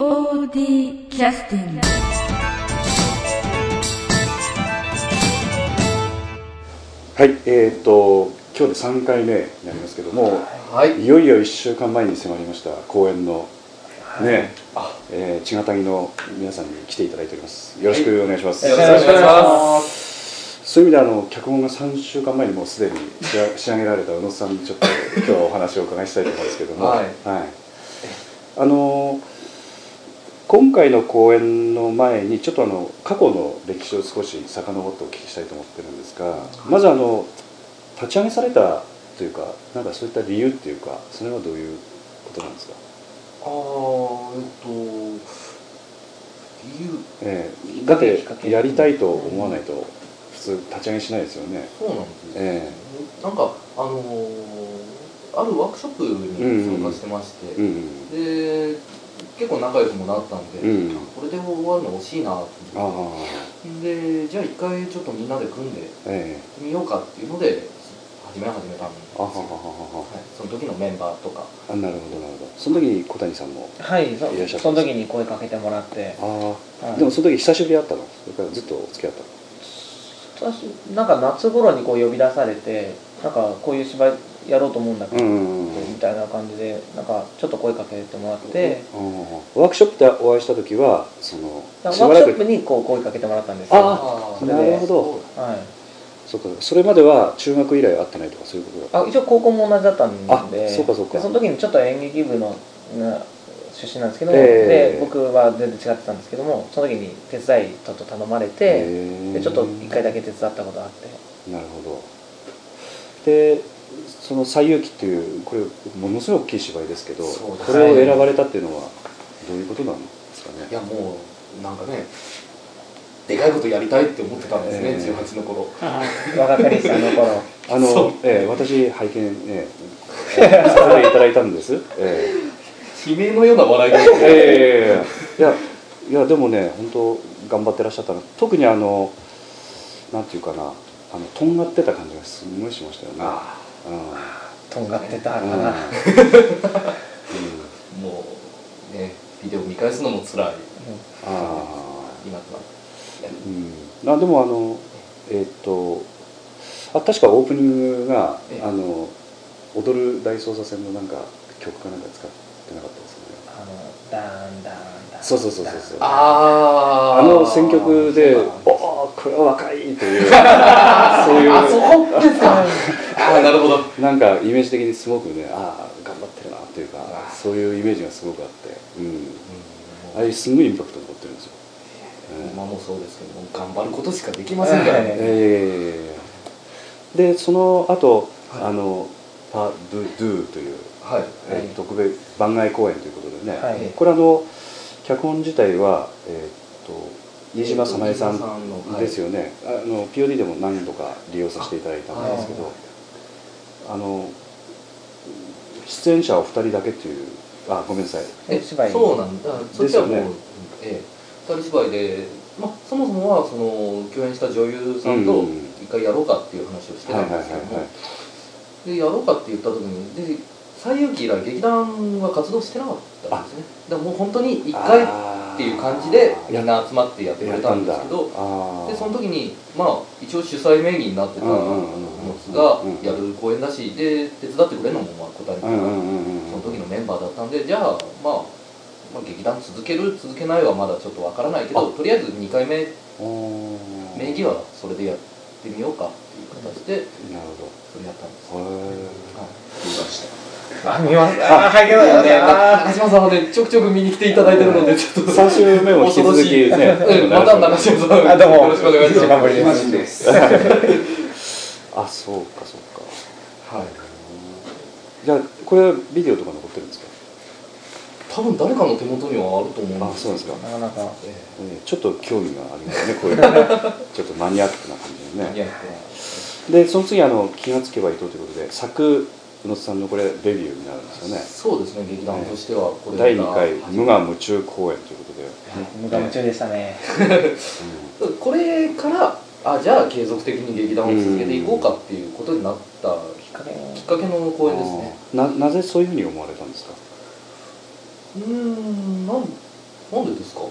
POD キャスティングはい、えー、と今日で3回目になりますけども、はい。いよいよ1週間前に迫りました公演のね、えー、千賀谷の皆さんに来ていただいております。よろしくお願いします、よろしくお願いします。そういう意味であの脚本が3週間前にもうすでに仕上仕上げられた宇野さんにちょっと今日はお話をお伺いしたいと思うんですけども。はい。あの今回の公演の前にちょっとあの過去の歴史を少し遡ってお聞きしたいと思ってるんですが、まずあの立ち上げされたというかなんかそういった理由っていうかそれはどういうことなんですか、あーえっと理由ええだってやりたいと思わないと普通立ち上げしないですよね、そうなんですね。えなんかあのーあるワークショップに参加してまして、えうん。で結構仲良くもなったんで、うん。これで終わるの惜しいなとあ思って。あでじゃあ一回ちょっとみんなで組んでみようかっていうので始め始めたんですよ。あはははは。はい、その時のメンバーとか。あなるほどなるほど。その時に小谷さんもはいそいらっしゃったその時に声かけてもらって。ああ、はい。でもその時久しぶりだったの？それからずっとお付き合ったの？私なんか夏頃にこう呼び出されてなんかこういう芝居やろうと思うんだけど、みたいな感じでなんかちょっと声かけてもらって、ワークショップでお会いした時はそのワークショップにこう声かけてもらったんですよ。あなるほど。はい。そうか。それまでは中学以来会ってないとかそういうことだ。あ一応高校も同じだったんで。あそうかそうか。でその時にちょっと演劇部のな出身なんですけども、ええ。で僕は全然違ってたんですけどもその時に手伝いちょっと頼まれて、へーでちょっと一回だけ手伝ったことがあって。なるほど。でその「西遊記」っていうこれものすごく大きい芝居ですけどこれを選ばれたっていうのはどういうことなんですかね？いやもうなんかねでかいことやりたいって思ってたんですね、ええ。18の頃。若かりしさんの頃。あのええ私拝見、ええさせていただいたんです、え悲鳴のような笑いがえええいやいやでもね本当頑張ってらっしゃったの特にあのなんていうかなあのとんがってた感じがすごいしましたよね。あとんがってたかうん。うん。な、もうねビデオ見返すのも辛い。ああ今となって。うん、あでもあのえーっとあ確かオープニングがええ。あの踊る大捜査線のなんか曲かなんか使ってなかったですかね。あのダーンダーンダーンそうそうそうそうそう。ああの選曲でそう「おおこれは若い」という そういう。あそこですか。ああなるほど。なんかイメージ的にすごくねああ頑張ってるなっていうかあそういうイメージがすごくあって、うん、うん。あれすごいインパクト残ってるんですよ、え今もそうですけども頑張ることしかできませんからえねえでその後、はい。あのパドゥドゥという、はい。えー特別番外公演ということでね、はい。これあの脚本自体は、えー、と飯島早苗さんですよね、あの POD でも何度か利用させていただいたんですけどあの出演者は2人だけっていうあごめんなさい。え芝居。そうなんだ。そっちはもう、ですよねええ。二人芝居で、まあ、そもそもはその共演した女優さんとうん。一回やろうかっていう話をしてたんですけども。でやろうかって言った時にで西遊記以来劇団は活動してなかったんですね。だからもう本当に一回っていう感じでみんな集まってやってくれたんですけどでその時にまあ一応主催名義になってたもつがやる公演だしで手伝ってくれるのもまあ答えてその時のメンバーだったんでじゃあ、まあ、まあ劇団続ける続けないはまだちょっとわからないけどとりあえず2回目。名義はそれでやってみようかっていう形でなるほそれやったんです、はいあ見ます。あはいけどよねあ中島さんはねちょくちょく見に来ていただいてるのでちょっと3週目も引き続きね。うんまた中島さんあどうも。よろしくお願いします。あそうかそうか。はい。じゃあこれはビデオとか残ってるんですか？多分誰かの手元にはあると思うんあそうですか。なかなか。ええ。ーちょっと興味がありますねこういうのちょっとマニアックな感じのね。えいやでその次あの気がつけば伊藤ということで作宇野さんのこれデビューになるんですよね。そうですね劇団としては。これ第2回が無我夢中公演ということで、無我夢中でしたね。これからあじゃあ継続的に劇団を続けていこうかっていうことになったきっかけきっかけの公演ですね。ななぜそういうふうに思われたんですか？うーんなんなんでですか？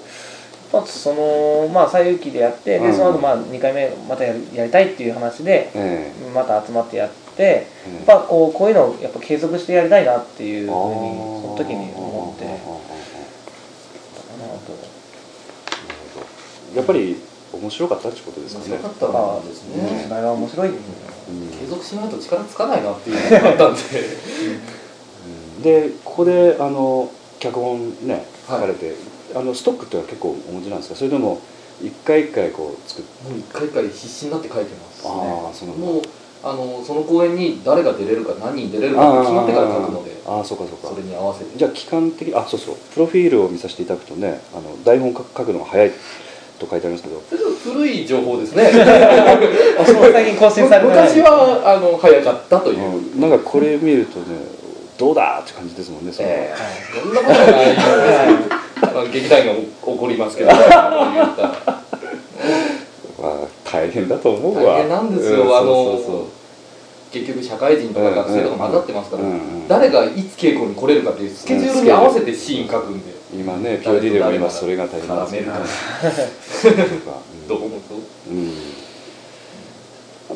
まあ、そのまあ西遊記でやってうん。でその後まあ2回目またやりたいっていう話でえまた集まってやってえやっぱこうこういうのをやっぱ継続してやりたいなっていうふうにその時に思って。なるほど。やっぱり面白かったってことですかね。面白かったんですね、芝居は面白い、うん。継続しないと力つかないなっていうのがあったんで。うん。でここであの脚本ね書はい。かれて、あのストックっていうのは結構お持ちなんですか？それとも一回一回こう作っもう一回一回必死になって書いてますね。ああそのもうあのその公演に誰が出れるか何人出れるか決まってから書くのであーあーそうかそうか。それに合わせて。じゃあ期間的あそうそう。プロフィールを見させていただくとねあの台本書くのが早いと書いてありますけど。それ古い情報ですね。あそう最近更新されて昔はあの早かったという、うん。なんかこれ見るとねどうだって感じですもんねその、ええ。そんなことはない劇団が怒りますけど 大変だと思うわ。大変なんですよ、うんあの結局社会人とか学生とか混ざってますから、うんうん誰がいつ稽古に来れるかっていうスケジュールに合わせてシーン書くんで、今ね POD でも今それが大変なんです絡めるかそうか。どう思ううん。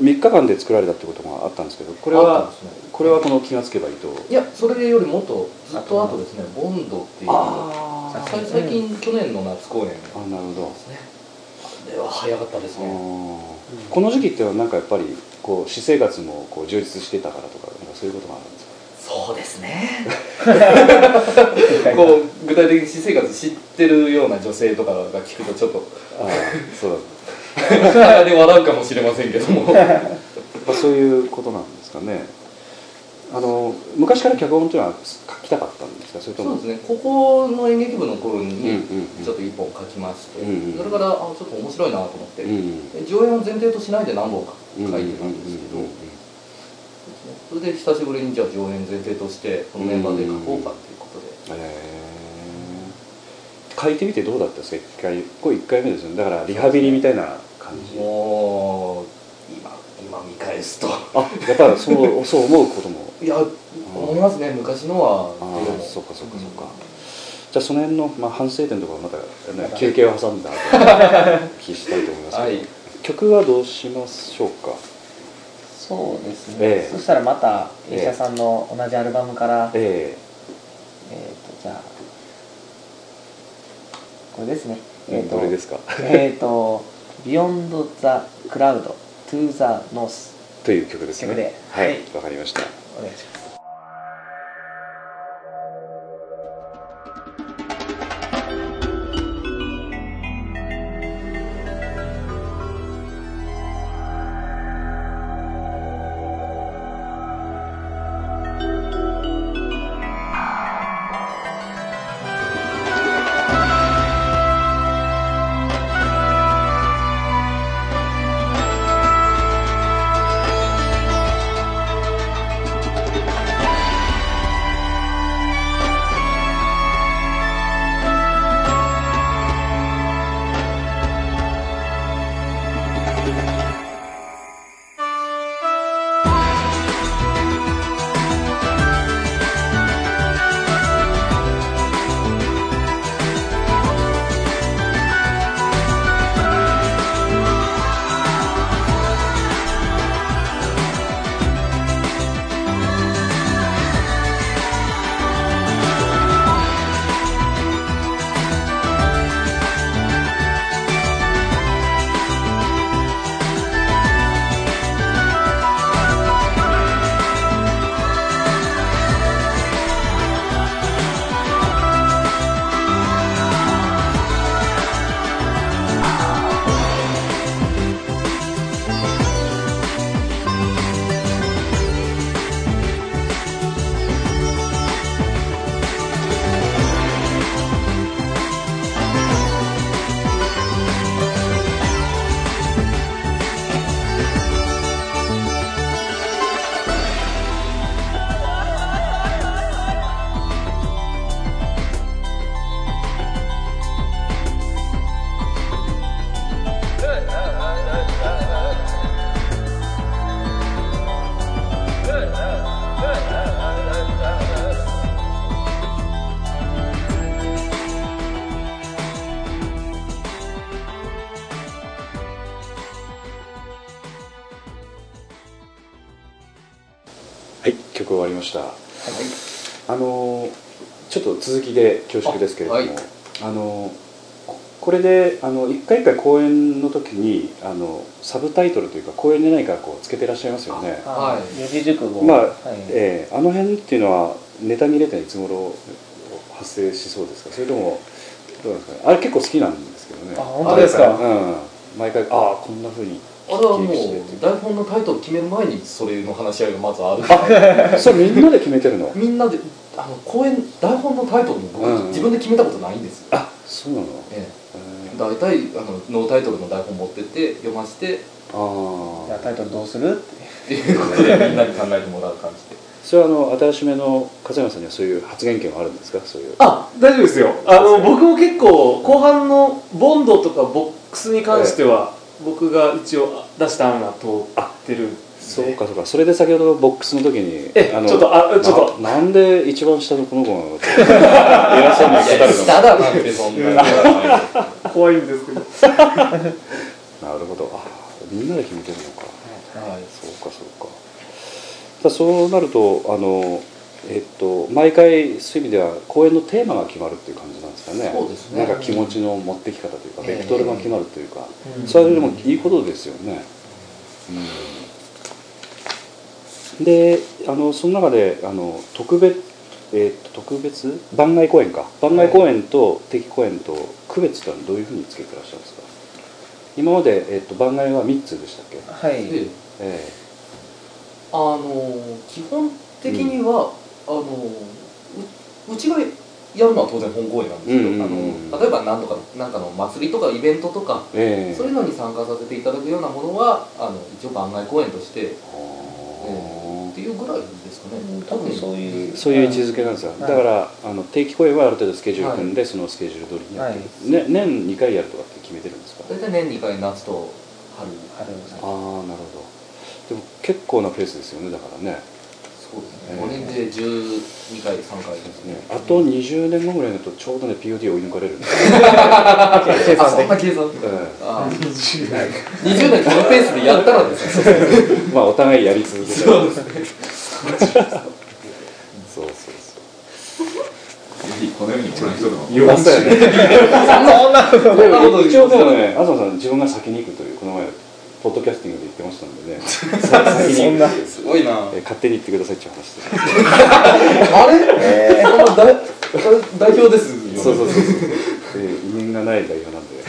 3日間で作られたってことがあったんですけどこれはね。これはこの気がつけばいいと？いやそれよりもっとずっと後ですね。ボンドっていう。最近去年の夏公演であなるほど。すね。あれは早かったですね。あーこの時期ってのはなんかやっぱりこう私生活もこう充実してたからとかなんかそういうことがあるんですか？そうですね。こう具体的に私生活知ってるような女性とかが聞くとちょっとああそうだ。鼻 で笑うかもしれませんけども。そういうことなんですかねあの昔から脚本っていうのは書きたかったんですか？それとも？そうですね。ここの演劇部の頃うんうんにうん。ちょっと一本書きまして、うんうん。それからあちょっと面白いなと思って、うんで上演を前提としないで何本か書いうんてたんですけど、うんそれで久しぶりにじゃあ上演前提としてこのメンバーで書こうかっていうことで、へー。書いてみてどうだったですか？一回これ1回目ですよね。だからリハビリみたいな感じ。もう今今見返すと。あやっぱりそうそう思うこともいや思いますね昔のは。ああそうかそうかそうか、じゃあその辺の、まあ、反省点とかはまた、ね、休憩を挟んだ後 聞きしたいと思いますけど、はい。曲はどうしましょうかそうですね、ええ。そしたらまたええ医者さんの同じアルバムから、ええ。ー、とじゃあこれですね。ええっ、とどれですか？えっ、と「Beyond the Cloud to the North という曲ですね。曲で。はいはい。わかりました」お願はい曲終わりました。あのちょっと続きで恐縮ですけれどもあ、はい。のここれであの一回一回公演の時にあのサブタイトルというか公演で何かこうつけてらっしゃいますよね。はい。四字熟語。まあ、はい。ええあの辺っていうのはネタ見れていつ頃発生しそうですか？それともどうなんですかね？あれ結構好きなんですけどね。あ本当ですか？うん。毎回ああこんなふうにあれはもう台本のタイトル決める前にそれの話し合いがまずある。それみんなで決めてるの？みんなであの公演台本のタイトルも僕、うん自分で決めたことないんですよ、あそうなの？ええ。え、大体あのノータイトルの台本持ってって読ませて。ああタイトルどうする？ってていう。ことでみんなに考えてもらう感じで。それはあの新しめの勝山さんにはそういう発言権はあるんですか？そういう。あ大丈夫ですよ。あの僕も結構後半のボンドとかボックスに関しては、僕が一応出した案が通ってるそうかそうか。それで先ほどのボックスの時にえちょっとあちょっと。ななんで一番下のこの子なのって偉そうに言ってたけど下だなんてそんな怖いんですけど。なるほど。あみんなで決めてるのか。はい。そうかそうか。だそうなるとあのえっと毎回そういう意味では公演のテーマが決まるっていう感じですかね。そうですね。なんか気持ちの持ってき方というか、ええ。ベクトルが決まるというか、うん。それでもいいことですよね、うん、であのその中であの特別えっと特別？番外公演か。番外公演と定期公演と区別ってのはどういうふうにつけてらっしゃるんですか？今まで、えっと、番外は3つでしたっけ？はい。でえ。あの基本的には、あのううちがやるのは当然本公演なんですけど、うんうんうん。あの例えば何とかなんかの祭りとかイベントとか、ええ。えそういうのに参加させていただくようなものはあの一応番外公演として、えはあっていうぐらいですかね、多分そういうそういう位置づけなんですよ、はい。だからあの定期公演はある程度スケジュール組んで、そのスケジュール通りにやってる、ね、年2回やるとかって決めてるんですか？大体年2回夏と春春。ああなるほど。でも結構なペースですよねだからね、5年で12回3回ですね。ねあと20年後ぐらいになるとちょうどね POD 追い抜かれるんで。すよ、あ計算的そんな計算？えあ20年このペースでやったらですねえ まあお互いやり続けて。そうですね。そうそう ぜひこのように人でも言わせよね。そんなこと一応でもね東さん自分が先に行くというポッドキャスティングで言ってましたんでね。先に行くっていうすごいな。えー勝手に言ってくださいっていう話で。すあれ、えー、代代表ですよね。そうそうそうそう、えー、因縁がない代表なんで、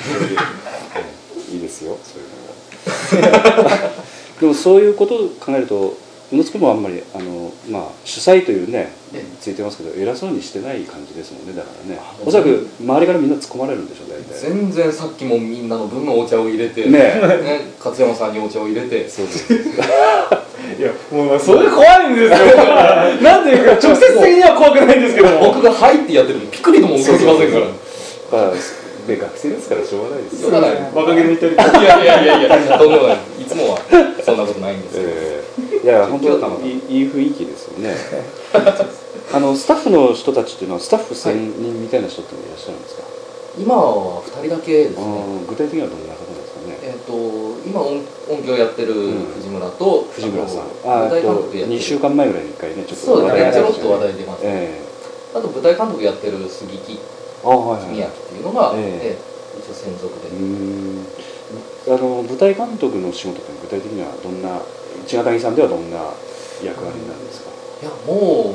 えーいいですよそういうのも でもそういうことを考えると宇野津君もあんまりあの、まあ、主催というねえついてますけど偉そうにしてない感じですもんねだからね。あおそらく周りからみんな突っ込まれるんでしょ大体。全然さっきもみんなの分のお茶を入れてねね勝山さんにお茶を入れて。そう そういやもうそれ怖いんですよ。なんていうか直接的には怖くないんですけど。も 僕が「はい」ってやってるのピクリとも動きませんから。まあで学生ですからしょうがないですよ。しょうがない。若気の至り。いやいやいやいやとんでもない。いつもはそんなことないんですよ、えーいや本当今日はたまたまいいいい雰囲気ですよね。あのスタッフの人たちっていうのはスタッフ専任みたいな人っていうのはいらっしゃるんですか、今は2人だけですね。うん具体的にはどんな方ですかね？えっ、と今音音響やってる藤村と、藤村さん。あと舞台監と督やってる。2週間前ぐらいに1回ねちょっとそうですねちょろっと話題題出ます、えあと舞台監督やってる杉木えあはいはい。宮城っていうのが、ええ。ええ一応専属で、うーん。あの舞台監督の仕事って具体的にはどんな千賀谷さんではどんな役割になるんですか、いやもう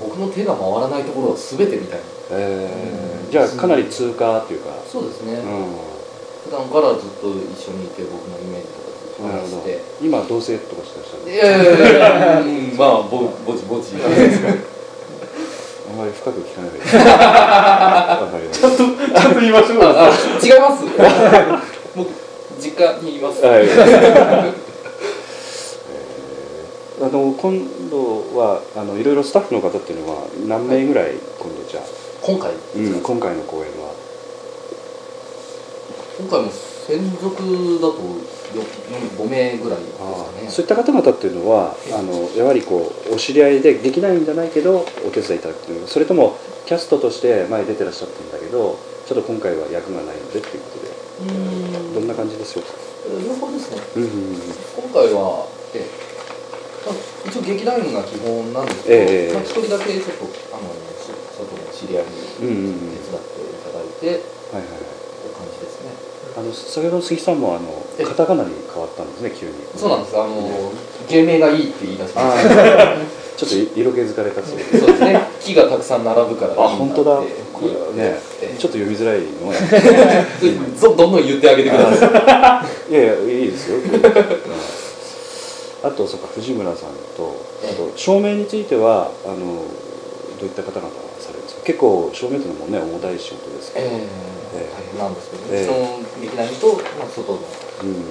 僕の手が回らないところは全てみたいな。ええじゃあかなり通過っていうか。そうですね、う普段からずっと一緒にいて僕のイメージとかずっと話して。今同棲とかしてらっしゃる？いやいやいやうんまあぼぼちぼちあまり深く聞かないで。ちゃんとちゃんと言いましょう。違います。僕実家にいます。たはい、えーあの今度はあのいろいろスタッフの方っていうのは何名ぐらい今度じゃあ、今回うん、今回の公演は。今回も専属だと5名ぐらいですかね。そういった方々っていうのはあのやはりこうお知り合いでできないんじゃないけどお手伝いいただくという。それともキャストとして前出てらっしゃったんだけどちょっと今回は役がないのでっていうことで。どんな感じでしょうか、両方ですね。うんうんうん。今回は、ええまあ一応劇団員が基本なんですけど、ええま人だけちょっとあのし外の知り合いにうんうんうん手伝っていただいて、はいはいはいという感じですね。あの先ほどの杉さんもあのえカタカナに変わったんですね急に。そうなんです。あの芸名がいいって言い出しまあした。ー。ちょっと色気づかれたそうで。そうですね。木がたくさん並ぶからいいあ本当だ。これね。ええ。ちょっと読みづらいのは。どどんどん言ってあげてください。いやいやいいですよ、うんあとそうか藤村さんとあと照明についてはあのどういった方々がされるんですか？結構照明というのもね重たい仕事ですけど、えええ大変なんですけど、ええ。うちの劇団員と、まあ、外のうん。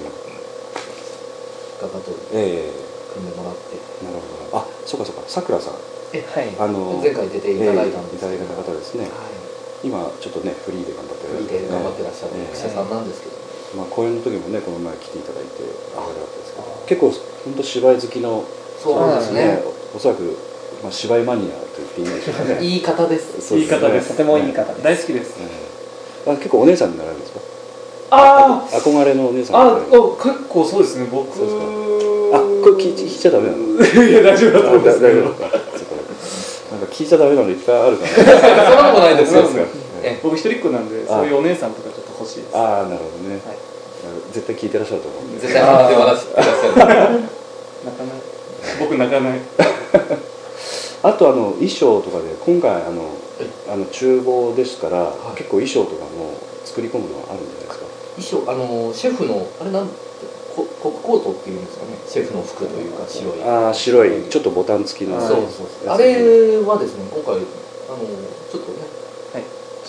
方とえ。組んでもらって、えなるほど。あそうかそうか。さくらさん。はい。あの前回出ていただいたんですええいただいた方ですね。はい。今ちょっとねフリーで頑張ってフリーで頑張ってらっしゃるええ。役者さんなんですけど、まあ、公演の時もねこの前来ていただいてあれだったですけど結構本当芝居好きのそうですね。おそらく、まあ、芝居マニアと言っていいんでしょうかね。言い方です。そう言い方です。とてもいい方です。大好きです。ええあ結構お姉さんになられるんですか？あー。憧れのお姉さんあ結構そうですね。僕そうですか。あこれ聞い聞いちゃダメなの？いや大丈夫だと思うんですけど。なんか聞いちゃダメなのいっぱいあるから、そんなことないですよ。僕一人っ子なんであ。そういうお姉さんとかしいです。ああなるほどね、はい。絶対聞いてらっしゃると思うんで。絶対笑ってらっしゃる泣かない。僕泣かない。あとあの衣装とかで今回あのあの厨房ですから、い。結構衣装とかも作り込むのはあるんじゃないですか？衣装あのシェフのあれなんココックコートっていうんですかね。シェフの服というか白い。ああ白いちょっとボタン付きのそうそうそう。あれはですね今回あのちょっとね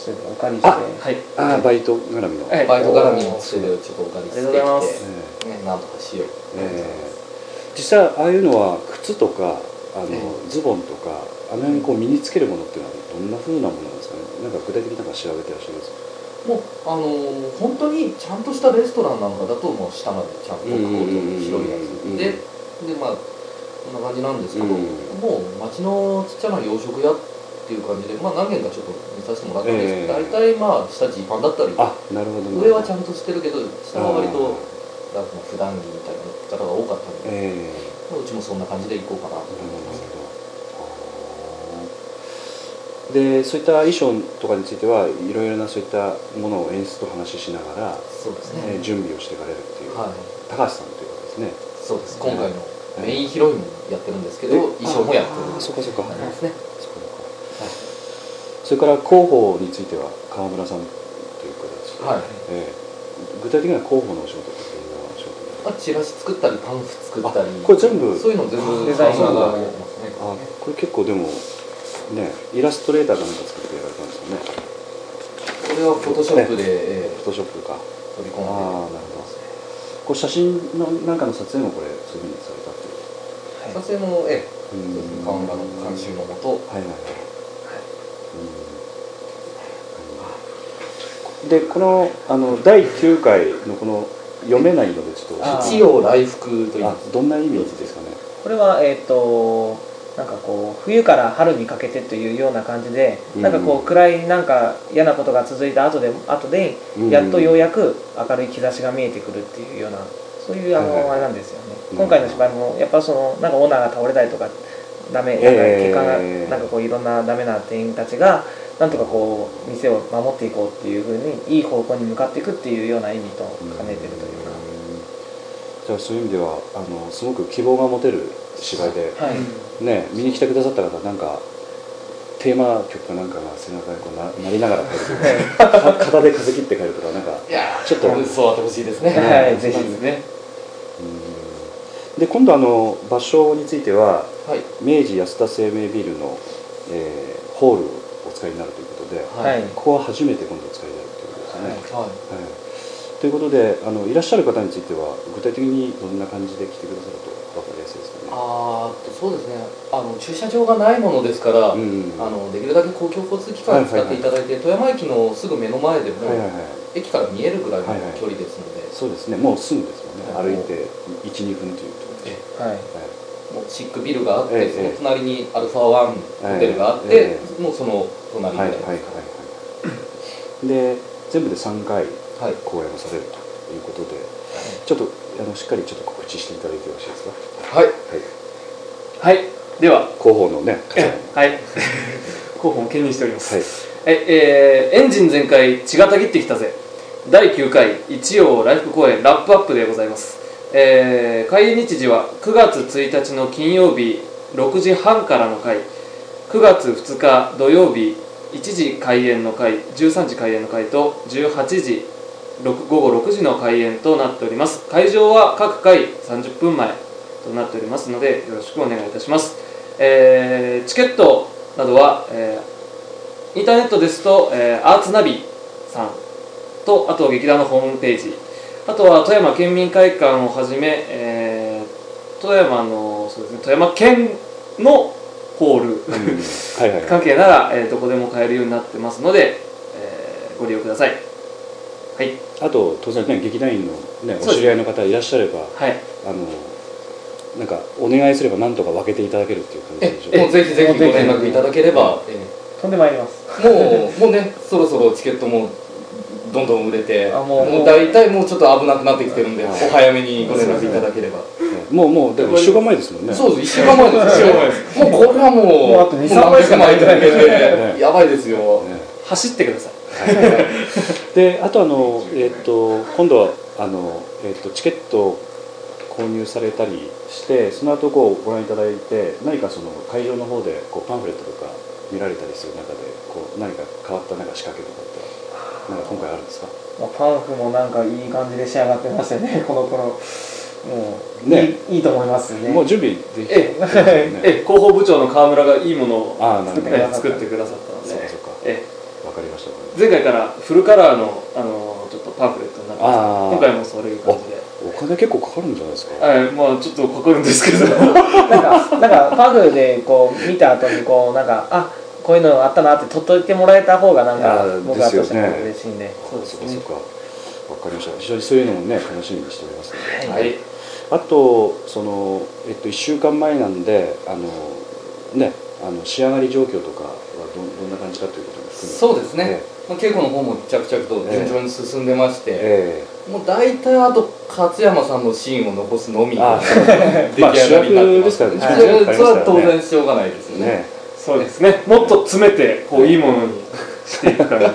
ちょっとお借りして。あはい。ああバイト絡みの、はい。バイト絡みのつてでちょっとお借りして。きてねなんとかしよう。ええ。実際ああいうのは靴とかあの、えズボンとかあの辺にこう身につけるものっていうのはどんな風なものなんですかね？なんか具体的になんか調べてらっしゃいます？もうあのー本当にちゃんとしたレストランなんかだともう下までちゃんとコートの白いやつ。ででまあこんな感じなんですけど、うん。もう町のちっちゃな洋食屋っていう感じでまあ何軒かちょっと見させてもらったんですけど、ええ。大体まあ下ジーパンだったりあなるほどな上はちゃんんとしてるけど下は割となんか普段着みたいな方が多かったので、ええ。うちもそんな感じで行こうかなと思ってます。けど。でそういった衣装とかについてはいろいろなそういったものを演出と話ししながら、そうですね、えー準備をしていかれるっていう、はい。高橋さんということですね。そうです。今回のメインヒロインもやってるんですけど、衣装もやってる。そっかそっか。ありますね。そこそこそれから広報については川村さんという形で、はい。ええ。具体的には広報のお仕事ってどんなお仕事になるまあ、チラシ作ったりパンフ作ったり。あこれ全部そういうの全部デザインがあこれ結構でもねイラストレーターかなんか作ってやられたんですよね。これはフォトショップで、えフォトショップか。込んで。ああなるほど。これ写真のなんかの撮影もこれそういうふうにされたっていう。撮影も、えーうん。そうですね。川村の監修のもと。はいはいはい、うんでこのあの第9回のこの読めないのでちょっと一応来福という。あどんな意味ですかね？これはえっ、となんかこう冬から春にかけてというような感じで、うん。なんかこう暗いなんか嫌なことが続いた後で後でうん。やっとようやく明るい兆しが見えてくるっていうようなそういうあの、あれなんですよね、うん。今回の芝居もやっぱそのなんかオーナーが倒れたりとかダメなんかええ結果が、なんかこういろんなダメな店員たちがなんとかこう店を守っていこうっていうふうにいい方向に向かっていくっていうような意味と兼ねてるというか、じゃあそういう意味ではあのすごく希望が持てる芝居で、はい、ね見に来てくださった方なんかテーマ曲かなんかが背中にこうななりながら帰るとかか肩で風切って帰るとかなんかいやーちょっと。そうあってほしいですね。はいぜひですね。うん。で今度あの場所についてははい。明治安田生命ビルの、えーホールをお使いになるということで、はい。ここは初めて今度お使いになるということですね。はい。はい。ということであのいらっしゃる方については具体的にどんな感じで来てくださると分かりやすいですかね。あそうですね。あの駐車場がないものですから、うんあのできるだけ公共交通機関を使っていただいて、富山駅のすぐ目の前でも、はいはいはい。駅から見えるぐらいのはいはい距離ですので、そうですね。もうすぐですもんね、はい。歩いて12分というところで、え。はいシックビルがあって、ええその隣にアルファワンホテルがあって、えもうその隣ぐらいです、はいはいはい。はい。で全部で3回はい。公演をされるということでちょっとあのしっかりちょっと告知していただいてよろしいですか？はい。はい。はい。では。広報のねえはい。広報も兼任しております、はい。はいえーエンジン全開血がたぎってきたぜ。第9回一葉来福公演ラップアップでございます、えー開演日時は9月1日の金曜日6時半からの回9月2日土曜日1時開演の回13時開演の回と18時午後6時の開演となっております。会場は各回30分前となっておりますのでよろしくお願いいたします、えーチケットなどは、えーインターネットですと、えーアーツナビさんとあと劇団のホームページあとは富山県民会館をはじめ、えー富山のそうですね富山県のホール、うん。はいはいはい。関係なら、えーどこでも買えるようになってますので、えーご利用ください。はい。あと当然ね劇団員のねお知り合いの方いらっしゃればはい。あのなんかお願いすれば何とか分けていただけるっていう感じえでしょうもうぜひぜひご連絡いただければ、え飛んでまいります。えもうもうねそろそろチケットもどんどん売れてあもう大体もうちょっと危なくなってきてるんで、はい。お早めにご連絡いただければ、ねもうもうでも1週間前ですもんね。そうです1週間前です。一週間前です。もうこれはもうもうあと2 3枚しかない。もう何百枚と抜けねてやばいですよ、ね走ってください。であとあの、えっと今度はあの、えっとチケットを購入されたりしてその後こうご覧いただいて何かその会場の方でこうパンフレットとか見られたりする中でこう何か変わったなんか仕掛けとかなんか今回あるんですか？まあパンフもなんかいい感じで仕上がってましたね この頃。もう、ねいいいいと思いますね。もう準備できてね。え 広報部長の川村がいいものをああなるほどえ作ってくだ。さった作ってくださったので。そうかそうか。えわかりました前回からフルカラーのあのちょっとパンフレットになって今回もそういう感じで。お金結構かかるんじゃないですか？はいまあちょっとかかるんですけど。なんかなんかパフでこう見た後にこうなんかあこういうのあったなって取っといてもらえた方がなんか僕らとしてもですよね。嬉しいんでそうですかそうかわかりました。非常にそういうのもね楽しみにしておりますので、はい。あとその、えっと、1週間前なんであの、ね、あの仕上がり状況とかはどんどんな感じかということも含めて。そうですね、まあ、稽古の方も着々と順調に進んでまして、えもう大体あと勝山さんのシーンを残すのみ。あ 出来上がりになってます。まあ主役ですからね。そ主役れそれは当然しょうがないですよね。えねそうですね。もっと詰めてこういいものにしていく感じ。で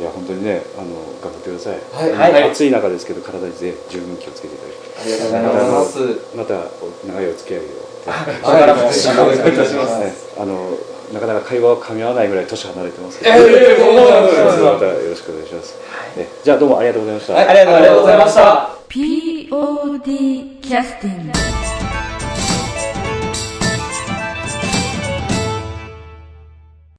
いや本当にねあの頑張ってください、はい。はい。暑い中ですけど体にぜ十分気をつけていただいてありがとうごありがざいまとうございます。またお長いお付き合いを。これからもはいお願いいたします。ねあのなかなか会話が噛み合わないぐらい年離れてます。けど、ええそうなんですまたよろしくお願いします、ね。じゃあどうもありがとうございました、はい。ありがとうございました。した POD キャスティング